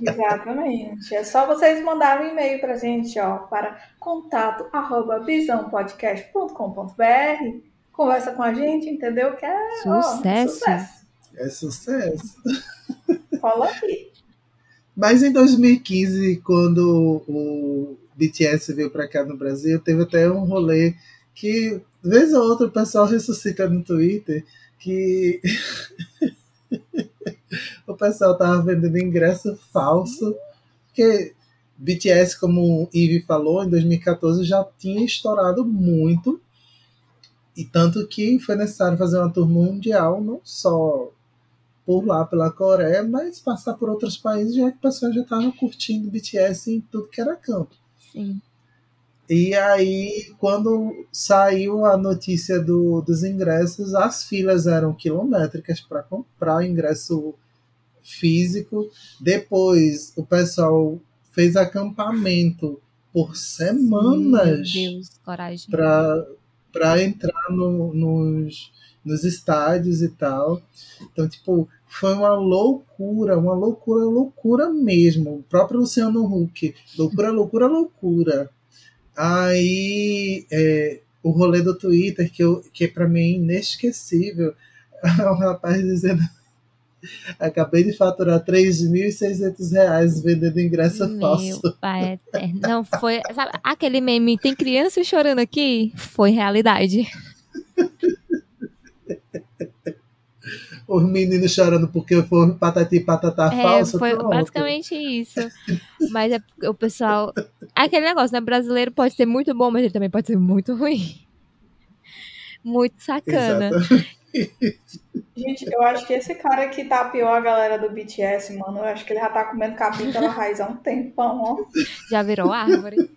Exatamente. É só vocês mandarem um e-mail pra gente, ó, para contato arroba visãopodcast.com.br. Conversa com a gente, entendeu? Que é sucesso. Ó, sucesso. É sucesso. Fala aqui. Mas em 2015, quando o BTS veio para cá no Brasil, teve até um rolê que, vez ou outra, o pessoal ressuscita no Twitter que o pessoal tava vendendo ingresso falso, porque BTS, como o Ivy falou, em 2014 já tinha estourado muito, e tanto que foi necessário fazer uma tour mundial, não só por lá pela Coreia, mas passar por outros países já que o pessoal já estava curtindo BTS em tudo que era campo. Sim. E aí, quando saiu a notícia do, dos ingressos, as filas eram quilométricas para comprar ingresso físico. Depois, o pessoal fez acampamento por semanas para entrar no, nos nos estádios e tal. Então, tipo, foi uma loucura, uma loucura, loucura mesmo. O próprio Luciano Huck, loucura, loucura, loucura. Aí, é, o rolê do Twitter, que, eu, que para mim é inesquecível, o rapaz dizendo Acabei de faturar 3.600 reais vendendo ingresso Meu falso. pai eterno. Não, foi. Sabe, aquele meme, tem criança chorando aqui? Foi realidade. Os meninos chorando porque foi patati patatá É, falso. foi pronto. basicamente isso. Mas é o pessoal. Aquele negócio, né? Brasileiro pode ser muito bom, mas ele também pode ser muito ruim. Muito sacana. Gente, eu acho que esse cara que tapeou a galera do BTS, mano, eu acho que ele já tá comendo capim pela raiz há um tempão, ó. Já virou árvore.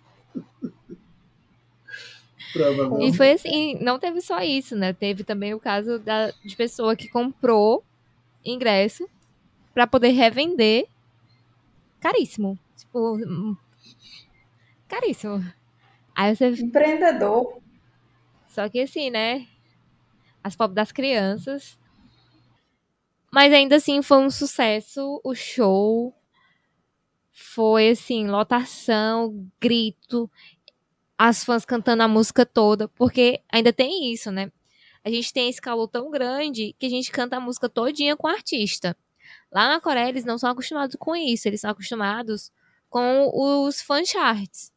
E foi assim, não teve só isso, né? Teve também o caso da, de pessoa que comprou ingresso pra poder revender caríssimo. Tipo, hum, caríssimo. Aí você. Empreendedor. Só que assim, né? As pobres das crianças. Mas ainda assim foi um sucesso o show. Foi assim, lotação, grito, as fãs cantando a música toda, porque ainda tem isso, né? A gente tem esse calor tão grande que a gente canta a música todinha com o artista. Lá na Coreia eles não são acostumados com isso, eles são acostumados com os fan charts,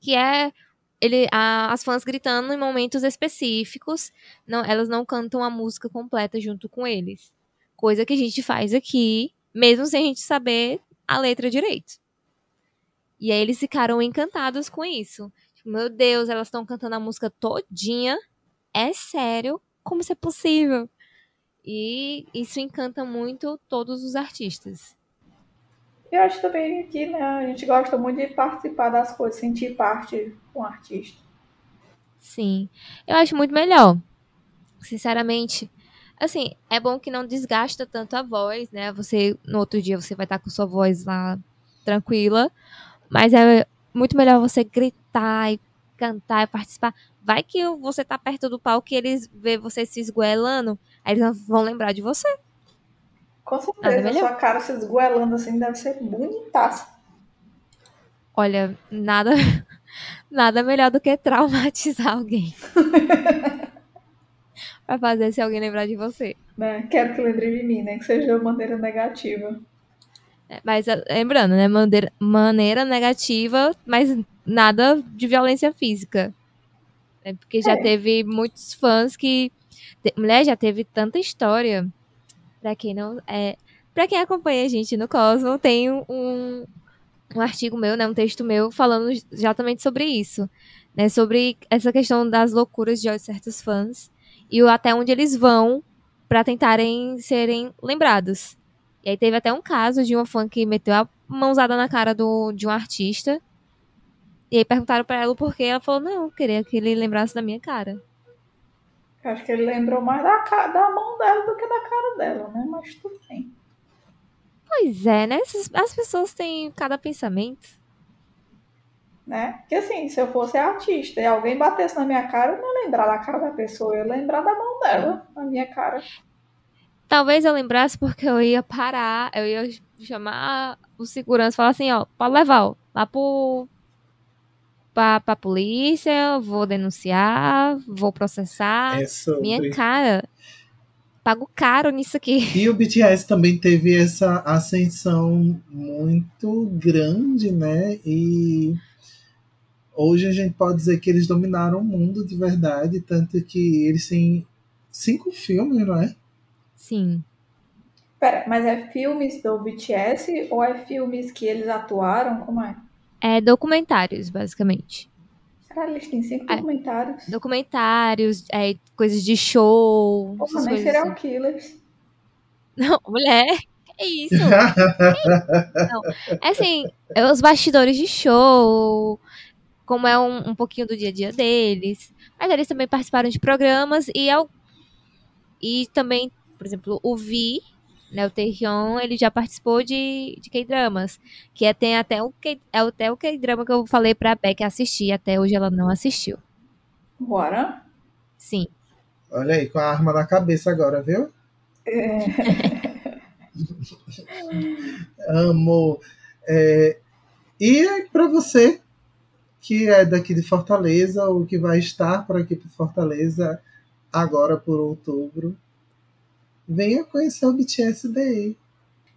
que é ele, a- as fãs gritando em momentos específicos, não, elas não cantam a música completa junto com eles. Coisa que a gente faz aqui, mesmo sem a gente saber a letra direito. E aí eles ficaram encantados com isso. Tipo, meu Deus, elas estão cantando a música todinha. É sério? Como isso é possível? E isso encanta muito todos os artistas. Eu acho também que né, a gente gosta muito de participar das coisas, sentir parte com o artista. Sim. Eu acho muito melhor. Sinceramente. Assim, é bom que não desgasta tanto a voz, né? Você, no outro dia, você vai estar com sua voz lá tranquila. Mas é muito melhor você gritar e cantar e participar. Vai que você tá perto do palco e eles vê você se esgoelando, aí eles vão lembrar de você. Com certeza, a sua cara se esgoelando assim deve ser bonitaça. Olha, nada, nada melhor do que traumatizar alguém. pra fazer se alguém lembrar de você. Né? Quero que lembre de mim, né? Que seja de uma maneira negativa. É, Mas eh, lembrando, né? Maneira, maneira negativa, mas nada de violência física. É porque já É. teve muitos fãs que. te- Mulher, já teve tanta história. Pra quem não. É, pra quem acompanha a gente no Cosmo, tem um, um artigo meu, né? Um texto meu falando exatamente sobre isso. Né, sobre essa questão das loucuras de certos fãs. E o até onde eles vão pra tentarem serem lembrados. E aí teve até um caso de uma fã que meteu a mãozada na cara do, de um artista. E aí perguntaram pra ela o porquê. Ela falou, não, eu queria que ele lembrasse da minha cara. Eu acho que ele lembrou mais da, da mão dela do que da cara dela, né? Mas tudo bem. Pois é, né? As pessoas têm cada pensamento. Né? Porque assim, se eu fosse artista e alguém batesse na minha cara, eu não ia lembrar da cara da pessoa, eu ia lembrar da mão dela, na minha cara. Talvez eu lembrasse porque eu ia parar, eu ia chamar o segurança e falar assim, ó, pode levar, ó, lá pro. Pra, pra polícia, vou denunciar, vou processar. É sobre. Minha cara. Pago caro nisso aqui. E o BTS também teve essa ascensão muito grande, né? E hoje a gente pode dizer que eles dominaram o mundo de verdade, tanto que eles têm cinco filmes, não é? Sim. Pera, mas é filmes do BTS ou é filmes que eles atuaram? Como é? É documentários, basicamente. Caralho, eles têm cinco Ah, documentários. Documentários, é, coisas de show. Porra, nem coisas serial assim. killers. Não, mulher, é isso. É assim, é os bastidores de show, como é um, um pouquinho do dia a dia deles. Mas eles também participaram de programas e, e também, por exemplo, o Vi, né, o Taehyung, ele já participou de, de K-dramas. Que é, tem até o, K, é até o K-drama que eu falei pra Beck assistir, até hoje ela não assistiu. Bora. Sim. Olha aí, com a arma na cabeça agora, viu? É. Amo. É, e para você que é daqui de Fortaleza ou que vai estar por aqui por Fortaleza agora por outubro, venha conhecer o BTS Day.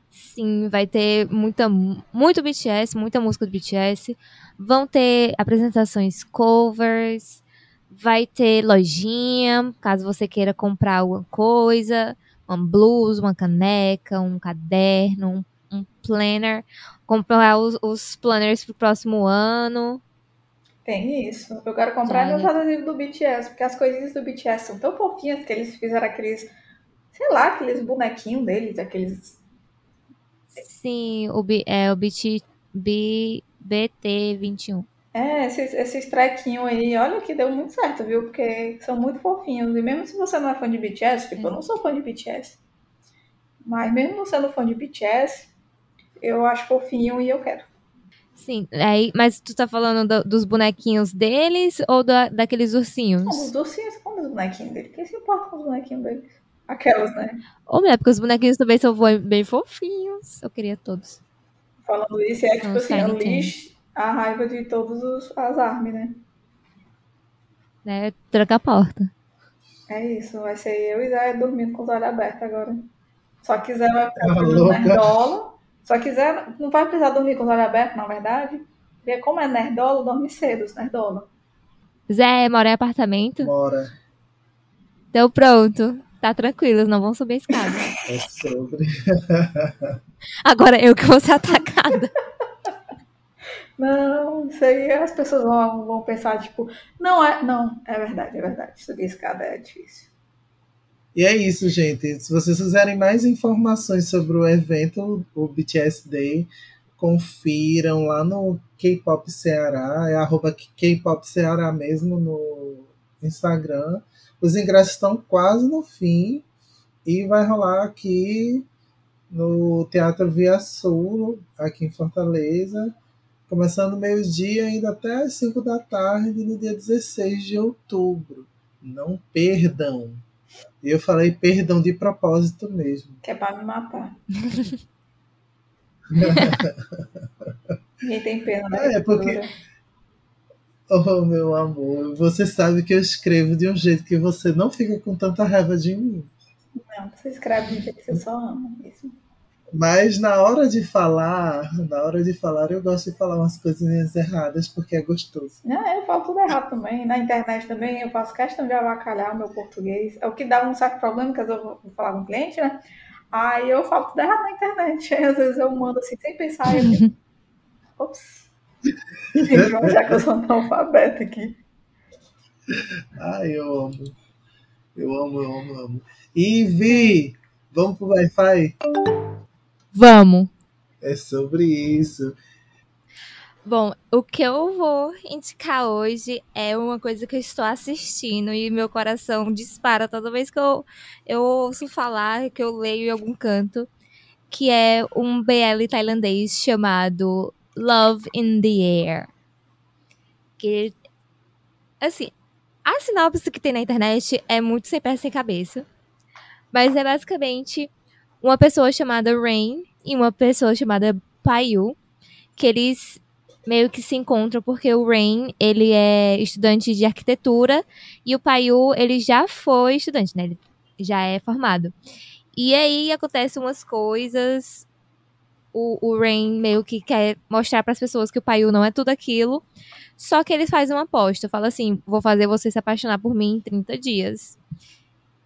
Sim, vai ter muita, muito BTS, muita música do BTS. Vão ter apresentações covers, vai ter lojinha, caso você queira comprar alguma coisa, uma blusa, uma caneca, um caderno, um, um planner, comprar os, os planners pro próximo ano. Tem isso. Eu quero comprar meus adesivos do BTS, porque as coisinhas do BTS são tão fofinhas que eles fizeram aqueles, sei lá, aqueles bonequinhos deles, aqueles. Sim, o, B, é, o BT, B, BT21. É, esses, esses trequinhos aí, olha que deu muito certo, viu? Porque são muito fofinhos. E mesmo se você não é fã de BTS, tipo, eu não sou fã de BTS. Mas mesmo não sendo fã de BTS, eu acho fofinho e eu quero. Sim, aí, mas tu tá falando do, dos bonequinhos deles ou da, daqueles ursinhos? Não, os ursinhos como os bonequinhos deles. Quem se importa com os bonequinhos deles? Aquelas, né? Ou melhor, porque os bonequinhos também são bem fofinhos. Eu queria todos. Falando isso, é tipo assim, unleash a raiva de todas as armas, né? É, tranca a porta. É isso, vai ser eu e Zé dormindo com os olhos abertos agora. Só quiser vai ficar dormindo nerdola. Só quiser, não vai precisar dormir com os olhos abertos, na verdade. Porque como é nerdola, dorme cedo, os nerdola. Zé, mora em apartamento? Mora. Então pronto. Tá tranquilo, não vão subir a escada. É sobre. Agora eu que vou ser atacada. Não, isso aí as pessoas vão, vão pensar, tipo, não é. Não, é verdade, é verdade. Subir a escada é difícil. E é isso, gente. Se vocês quiserem mais informações sobre o evento, o BTS Day, confiram lá no K-Pop Ceará, é arroba K-Pop Ceará mesmo no Instagram. Os ingressos estão quase no fim e vai rolar aqui no Teatro Via Sul, aqui em Fortaleza, começando meio-dia ainda até as 5 da tarde no dia 16 de outubro. Não perdam! E eu falei perdão de propósito mesmo. Que é pra me matar. Ninguém tem pena, né? É, porque. Oh, meu amor, você sabe que eu escrevo de um jeito que você não fica com tanta raiva de mim. Não, você escreve de um jeito que você só ama mesmo. Mas na hora de falar, na hora de falar, eu gosto de falar umas coisinhas erradas porque é gostoso. É, eu falo tudo errado também. Na internet também eu faço questão de avacalhar o meu português. É o que dá um certo problema, que eu vou falar com o cliente, né? Aí eu falo tudo errado na internet. Aí às vezes eu mando assim sem pensar. Eu... Ops. Já que eu sou analfabeta aqui. Ai, eu amo. Eu amo, eu amo, amo. Ivy, vamos pro Wi-Fi? Vamos. É sobre isso. Bom, o que eu vou indicar hoje é uma coisa que eu estou assistindo e meu coração dispara toda vez que eu, eu ouço falar, que eu leio em algum canto, que é um BL tailandês chamado Love in the Air. Que, assim, a sinopse que tem na internet é muito sem pé sem cabeça, mas é basicamente uma pessoa chamada Rain e uma pessoa chamada Payu, que eles meio que se encontram porque o Rain, ele é estudante de arquitetura e o Payu, ele já foi estudante, né? Ele já é formado. E aí acontecem umas coisas, o, o Rain meio que quer mostrar para as pessoas que o Payu não é tudo aquilo, só que eles fazem uma aposta, fala assim, vou fazer você se apaixonar por mim em 30 dias.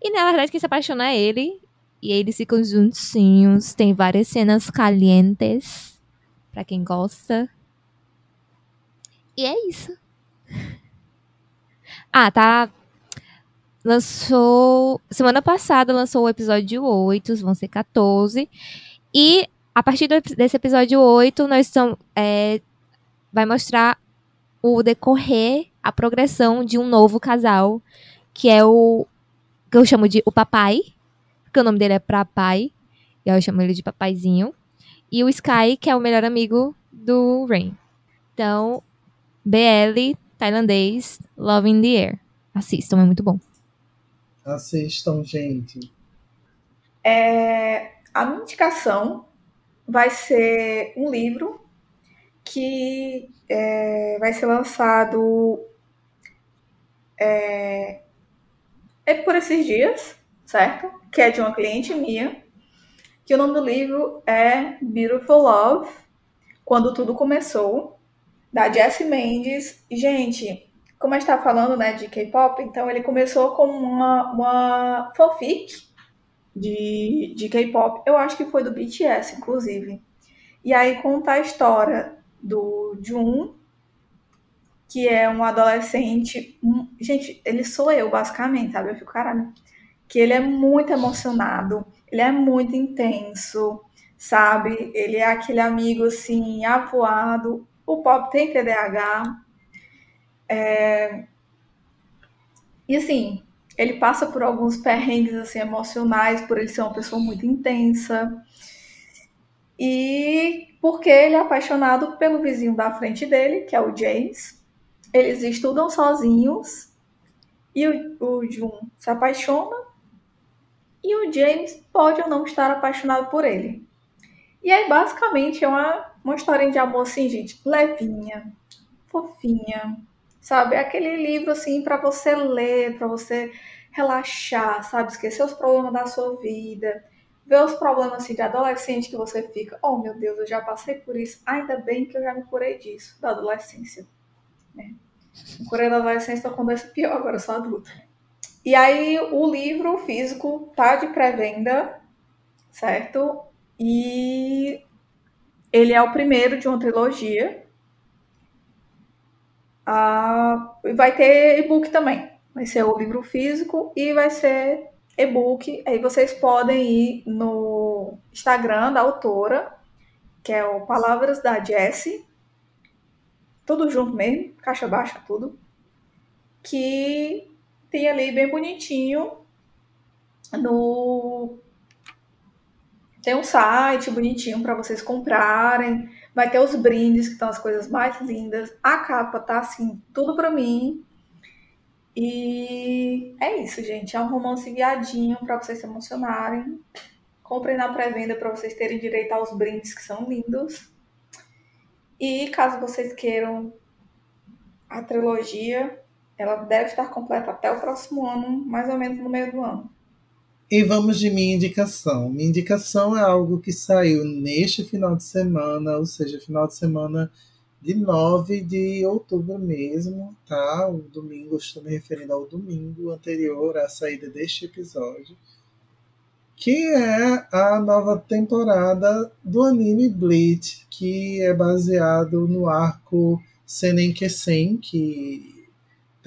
E na verdade quem se apaixona é ele, e eles ficam juntinhos. Tem várias cenas calientes. Pra quem gosta. E é isso. Ah, tá. Lançou. Semana passada lançou o episódio 8, vão ser 14. E a partir desse episódio 8, nós estamos. É, vai mostrar o decorrer, a progressão de um novo casal, que é o. que eu chamo de o papai, porque o nome dele é Papai, e eu chamo ele de Papaizinho. E o Sky, que é o melhor amigo do Rain. Então, BL, tailandês, Love in the Air. Assistam, é muito bom. Assistam, gente. É, a minha indicação vai ser um livro que é, vai ser lançado é, é por esses dias, certo? Que é de uma cliente minha. Que o nome do livro é Beautiful Love, Quando Tudo Começou, da Jessie Mendes. Gente, como a gente tá falando, né, de K-pop, então ele começou com uma, uma fanfic de, de K-pop. Eu acho que foi do BTS, inclusive. E aí conta a história do Jun, que é um adolescente. Um, gente, ele sou eu, basicamente, sabe? Eu fico, caralho. Que ele é muito emocionado, ele é muito intenso, sabe? Ele é aquele amigo assim, avoado. O pop tem TDAH. É... E assim, ele passa por alguns perrengues assim, emocionais, por ele ser uma pessoa muito intensa. E porque ele é apaixonado pelo vizinho da frente dele, que é o James. Eles estudam sozinhos e o, o Jun se apaixona e o James pode ou não estar apaixonado por ele. E aí, basicamente, é uma, uma história de amor, assim, gente, levinha, fofinha, sabe? É aquele livro, assim, para você ler, para você relaxar, sabe? Esquecer os problemas da sua vida ver os problemas assim, de adolescente que você fica, oh meu Deus, eu já passei por isso, ainda bem que eu já me curei disso, da adolescência. Né? Curei da adolescência, tô com doença pior, agora eu sou adulta. E aí o livro físico tá de pré-venda, certo? E ele é o primeiro de uma trilogia. Ah, vai ter e-book também. Vai ser o livro físico e vai ser e-book. Aí vocês podem ir no Instagram da autora, que é o Palavras da Jessie. Tudo junto mesmo, caixa baixa, tudo. Que tem ali bem bonitinho no tem um site bonitinho para vocês comprarem. Vai ter os brindes, que estão as coisas mais lindas. A capa tá assim, tudo para mim. E é isso, gente. É um romance viadinho para vocês se emocionarem. Comprem na pré-venda para vocês terem direito aos brindes que são lindos. E caso vocês queiram a trilogia, ela deve estar completa até o próximo ano, mais ou menos no meio do ano. E vamos de minha indicação. Minha indicação é algo que saiu neste final de semana, ou seja, final de semana de 9 de outubro mesmo, tá? O domingo, estou me referindo ao domingo anterior à saída deste episódio, que é a nova temporada do anime Bleach, que é baseado no arco Senenkesen, que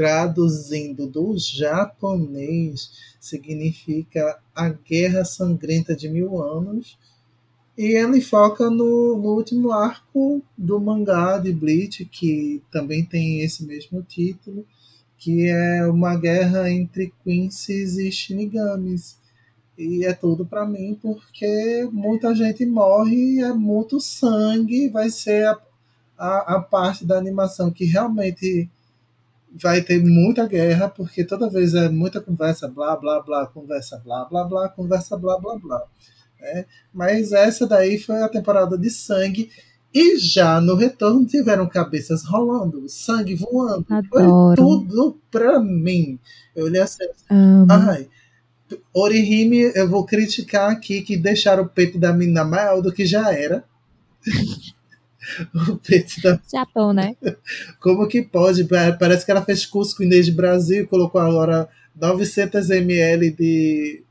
traduzindo do japonês significa a Guerra Sangrenta de Mil Anos, e ele foca no, no último arco do mangá de Bleach, que também tem esse mesmo título, que é uma guerra entre Quincy's e Shinigamis. E é tudo para mim porque muita gente morre, é muito sangue, vai ser a, a, a parte da animação que realmente vai ter muita guerra, porque toda vez é muita conversa, blá, blá, blá, conversa, blá, blá, blá, conversa, blá, blá, blá. Né? Mas essa daí foi a temporada de sangue. E já no retorno tiveram cabeças rolando, sangue voando. Adoro. Foi tudo pra mim. Eu olhei assim. Ai, Orihime, eu vou criticar aqui que deixaram o peito da menina maior do que já era. o peito da. Japão, né? Como que pode? Parece que ela fez curso desde Brasil e colocou agora 900 ml de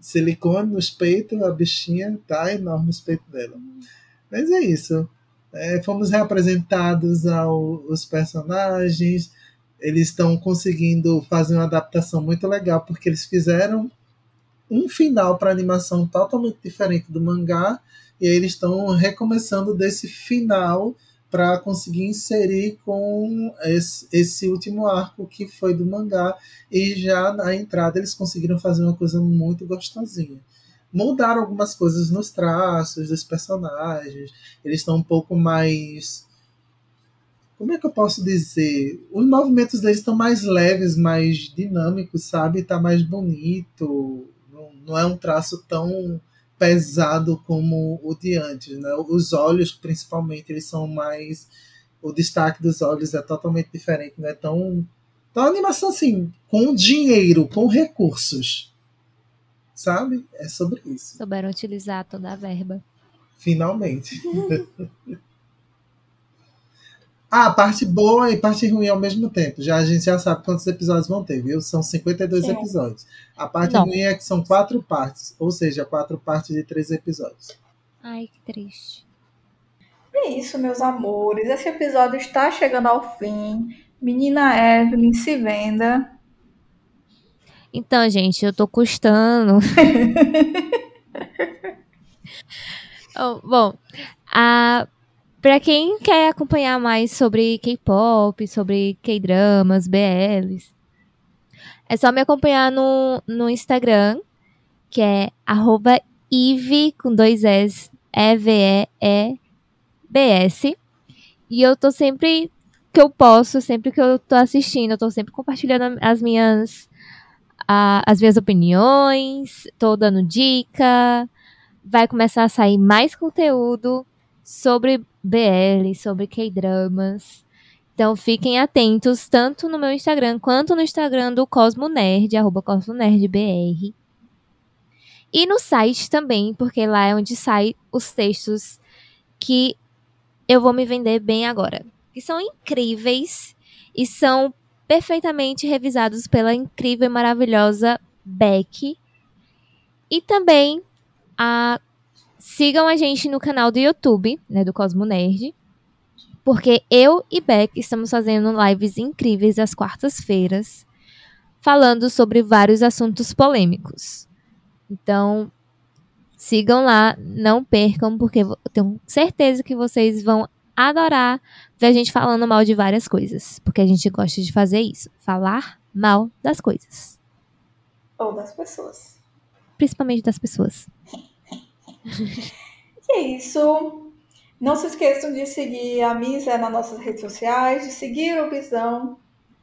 silicone nos peitos, a bichinha tá enorme os peitos dela. Mas é isso. É, fomos reapresentados aos personagens, eles estão conseguindo fazer uma adaptação muito legal, porque eles fizeram um final para animação totalmente diferente do mangá, e eles estão recomeçando desse final para conseguir inserir com esse, esse, último arco que foi do mangá e já na entrada eles conseguiram fazer uma coisa muito gostosinha. Mudaram algumas coisas nos traços dos personagens, eles estão um pouco mais como é que eu posso dizer? Os movimentos deles estão mais leves, mais dinâmicos, sabe? Tá mais bonito. Não, não é um traço tão pesado como o de antes, né? Os olhos, principalmente, eles são mais o destaque dos olhos é totalmente diferente, não é tão então, animação assim, com dinheiro, com recursos. Sabe? É sobre isso. Souberam utilizar toda a verba. Finalmente. Ah, parte boa e parte ruim ao mesmo tempo. Já a gente já sabe quantos episódios vão ter, viu? São 52 Sim. episódios. A parte Não. ruim é que são quatro partes, ou seja, quatro partes de três episódios. Ai, que triste. É isso, meus amores. Esse episódio está chegando ao fim. Menina Evelyn se venda. Então, gente, eu tô custando. oh, bom, a para quem quer acompanhar mais sobre K-pop, sobre K-dramas, BLs, é só me acompanhar no, no Instagram, que é arroba Eve com dois S, E-V-E-E-B-S. E eu tô sempre que eu posso, sempre que eu tô assistindo, eu tô sempre compartilhando as minhas, a, as minhas opiniões, tô dando dica. Vai começar a sair mais conteúdo sobre BL, sobre K-dramas. Então fiquem atentos tanto no meu Instagram quanto no Instagram do Cosmo Nerd, arroba CosmoNerdBR. E no site também, porque lá é onde saem os textos que eu vou me vender bem agora. Que são incríveis e são perfeitamente revisados pela incrível e maravilhosa Beck. E também a Sigam a gente no canal do YouTube, né, do Cosmo Nerd, porque eu e Beck estamos fazendo lives incríveis às quartas-feiras, falando sobre vários assuntos polêmicos. Então, sigam lá, não percam, porque eu tenho certeza que vocês vão adorar ver a gente falando mal de várias coisas, porque a gente gosta de fazer isso, falar mal das coisas. Ou das pessoas. Principalmente das pessoas. E é isso. Não se esqueçam de seguir a Misa nas nossas redes sociais, de seguir o Visão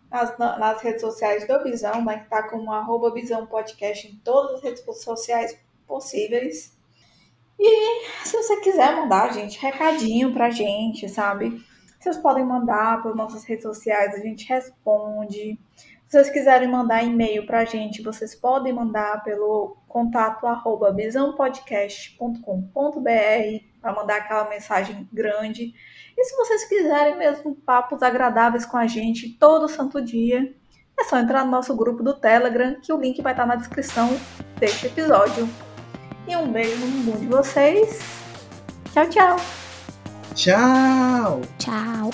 nas, nas redes sociais do Visão, né, que tá como arroba Visão Podcast em todas as redes sociais possíveis. E se você quiser mandar, gente, recadinho pra gente, sabe? Vocês podem mandar pelas nossas redes sociais, a gente responde. Se vocês quiserem mandar e-mail para a gente, vocês podem mandar pelo contato arroba bisãopodcast.com.br para mandar aquela mensagem grande. E se vocês quiserem mesmo papos agradáveis com a gente todo santo dia, é só entrar no nosso grupo do Telegram, que o link vai estar na descrição deste episódio. E um beijo no mundo de vocês. Tchau, tchau. Tchau. Tchau.